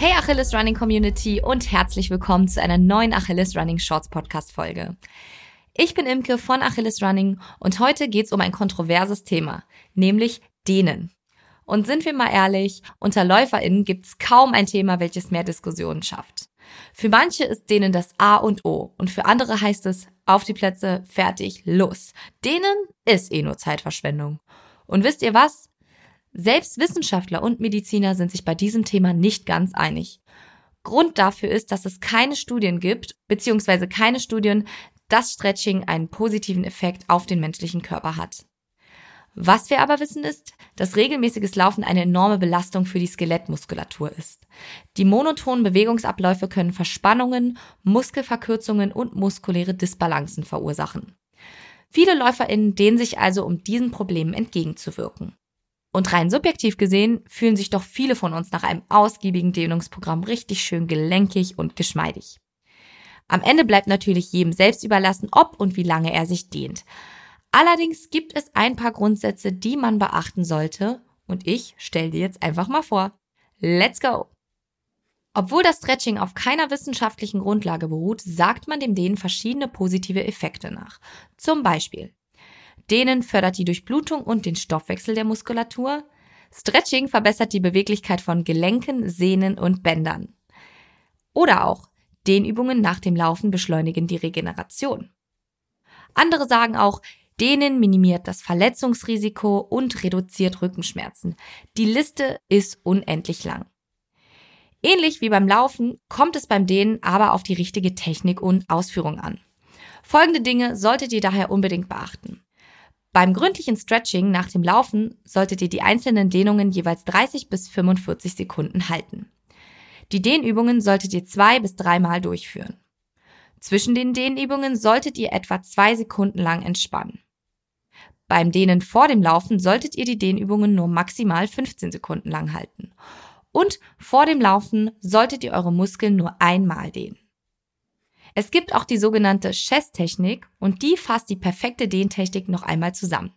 Hey Achilles Running Community und herzlich willkommen zu einer neuen Achilles Running Shorts Podcast Folge. Ich bin Imke von Achilles Running und heute geht's um ein kontroverses Thema, nämlich Dehnen. Und sind wir mal ehrlich, unter LäuferInnen gibt's kaum ein Thema, welches mehr Diskussionen schafft. Für manche ist Dehnen das A und O und für andere heißt es auf die Plätze, fertig, los. Dehnen ist eh nur Zeitverschwendung. Und wisst ihr was? Selbst Wissenschaftler und Mediziner sind sich bei diesem Thema nicht ganz einig. Grund dafür ist, dass es keine Studien gibt, beziehungsweise keine Studien, dass Stretching einen positiven Effekt auf den menschlichen Körper hat. Was wir aber wissen ist, dass regelmäßiges Laufen eine enorme Belastung für die Skelettmuskulatur ist. Die monotonen Bewegungsabläufe können Verspannungen, Muskelverkürzungen und muskuläre Disbalancen verursachen. Viele LäuferInnen dehnen sich also, um diesen Problemen entgegenzuwirken. Und rein subjektiv gesehen fühlen sich doch viele von uns nach einem ausgiebigen Dehnungsprogramm richtig schön gelenkig und geschmeidig. Am Ende bleibt natürlich jedem selbst überlassen, ob und wie lange er sich dehnt. Allerdings gibt es ein paar Grundsätze, die man beachten sollte und ich stelle dir jetzt einfach mal vor. Let's go! Obwohl das Stretching auf keiner wissenschaftlichen Grundlage beruht, sagt man dem Dehnen verschiedene positive Effekte nach. Zum Beispiel Dehnen fördert die Durchblutung und den Stoffwechsel der Muskulatur. Stretching verbessert die Beweglichkeit von Gelenken, Sehnen und Bändern. Oder auch Dehnübungen nach dem Laufen beschleunigen die Regeneration. Andere sagen auch, Dehnen minimiert das Verletzungsrisiko und reduziert Rückenschmerzen. Die Liste ist unendlich lang. Ähnlich wie beim Laufen kommt es beim Dehnen aber auf die richtige Technik und Ausführung an. Folgende Dinge solltet ihr daher unbedingt beachten. Beim gründlichen Stretching nach dem Laufen solltet ihr die einzelnen Dehnungen jeweils 30 bis 45 Sekunden halten. Die Dehnübungen solltet ihr zwei bis dreimal durchführen. Zwischen den Dehnübungen solltet ihr etwa zwei Sekunden lang entspannen. Beim Dehnen vor dem Laufen solltet ihr die Dehnübungen nur maximal 15 Sekunden lang halten. Und vor dem Laufen solltet ihr eure Muskeln nur einmal dehnen. Es gibt auch die sogenannte Chess-Technik und die fasst die perfekte Dehntechnik noch einmal zusammen.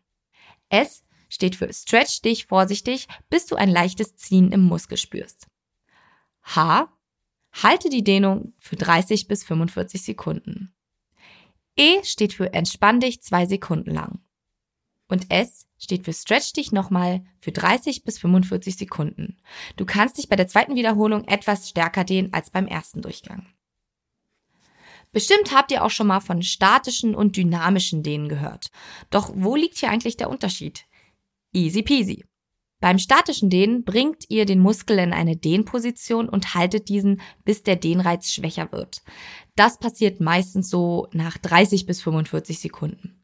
S steht für Stretch dich vorsichtig, bis du ein leichtes Ziehen im Muskel spürst. H halte die Dehnung für 30 bis 45 Sekunden. E steht für entspann dich zwei Sekunden lang. Und S steht für stretch dich nochmal für 30 bis 45 Sekunden. Du kannst dich bei der zweiten Wiederholung etwas stärker dehnen als beim ersten Durchgang. Bestimmt habt ihr auch schon mal von statischen und dynamischen Dehnen gehört. Doch wo liegt hier eigentlich der Unterschied? Easy peasy. Beim statischen Dehnen bringt ihr den Muskel in eine Dehnposition und haltet diesen, bis der Dehnreiz schwächer wird. Das passiert meistens so nach 30 bis 45 Sekunden.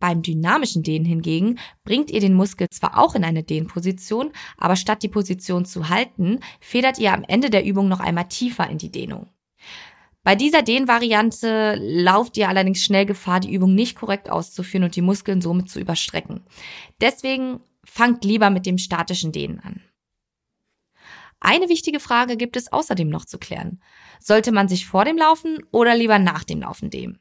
Beim dynamischen Dehnen hingegen bringt ihr den Muskel zwar auch in eine Dehnposition, aber statt die Position zu halten, federt ihr am Ende der Übung noch einmal tiefer in die Dehnung. Bei dieser Dehnvariante lauft ihr allerdings schnell Gefahr, die Übung nicht korrekt auszuführen und die Muskeln somit zu überstrecken. Deswegen fangt lieber mit dem statischen Dehnen an. Eine wichtige Frage gibt es außerdem noch zu klären. Sollte man sich vor dem Laufen oder lieber nach dem Laufen dehnen?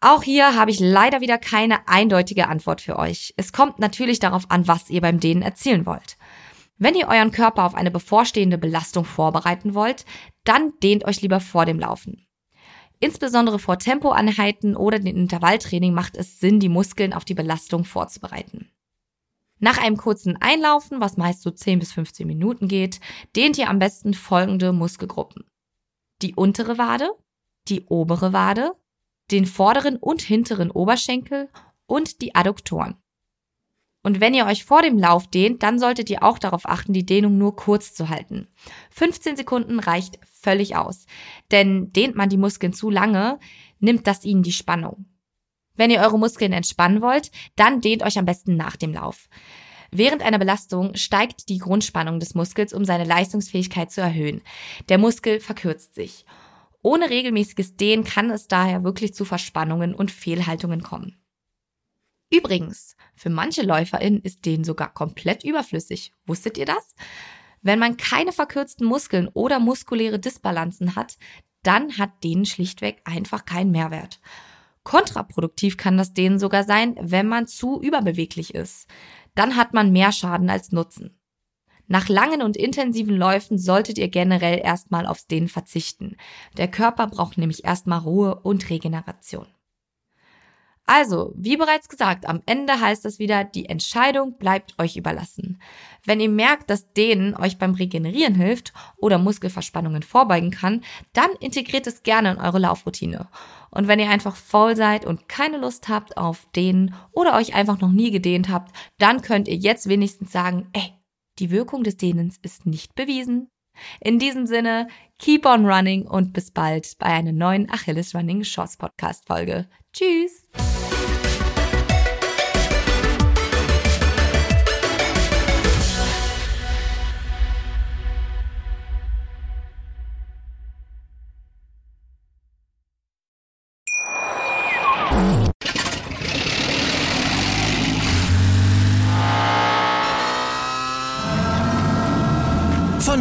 Auch hier habe ich leider wieder keine eindeutige Antwort für euch. Es kommt natürlich darauf an, was ihr beim Dehnen erzielen wollt. Wenn ihr euren Körper auf eine bevorstehende Belastung vorbereiten wollt, dann dehnt euch lieber vor dem Laufen. Insbesondere vor Tempoanheiten oder dem Intervalltraining macht es Sinn, die Muskeln auf die Belastung vorzubereiten. Nach einem kurzen Einlaufen, was meist so 10 bis 15 Minuten geht, dehnt ihr am besten folgende Muskelgruppen. Die untere Wade, die obere Wade, den vorderen und hinteren Oberschenkel und die Adduktoren. Und wenn ihr euch vor dem Lauf dehnt, dann solltet ihr auch darauf achten, die Dehnung nur kurz zu halten. 15 Sekunden reicht völlig aus. Denn dehnt man die Muskeln zu lange, nimmt das ihnen die Spannung. Wenn ihr eure Muskeln entspannen wollt, dann dehnt euch am besten nach dem Lauf. Während einer Belastung steigt die Grundspannung des Muskels, um seine Leistungsfähigkeit zu erhöhen. Der Muskel verkürzt sich. Ohne regelmäßiges Dehnen kann es daher wirklich zu Verspannungen und Fehlhaltungen kommen. Übrigens, für manche LäuferInnen ist Dehnen sogar komplett überflüssig. Wusstet ihr das? Wenn man keine verkürzten Muskeln oder muskuläre Disbalanzen hat, dann hat Dehnen schlichtweg einfach keinen Mehrwert. Kontraproduktiv kann das Dehnen sogar sein, wenn man zu überbeweglich ist. Dann hat man mehr Schaden als Nutzen. Nach langen und intensiven Läufen solltet ihr generell erstmal aufs Dehnen verzichten. Der Körper braucht nämlich erstmal Ruhe und Regeneration. Also, wie bereits gesagt, am Ende heißt das wieder, die Entscheidung bleibt euch überlassen. Wenn ihr merkt, dass Dehnen euch beim Regenerieren hilft oder Muskelverspannungen vorbeugen kann, dann integriert es gerne in eure Laufroutine. Und wenn ihr einfach faul seid und keine Lust habt auf Dehnen oder euch einfach noch nie gedehnt habt, dann könnt ihr jetzt wenigstens sagen, ey, die Wirkung des Dehnens ist nicht bewiesen. In diesem Sinne, keep on running und bis bald bei einer neuen Achilles Running Shorts Podcast Folge. Tschüss!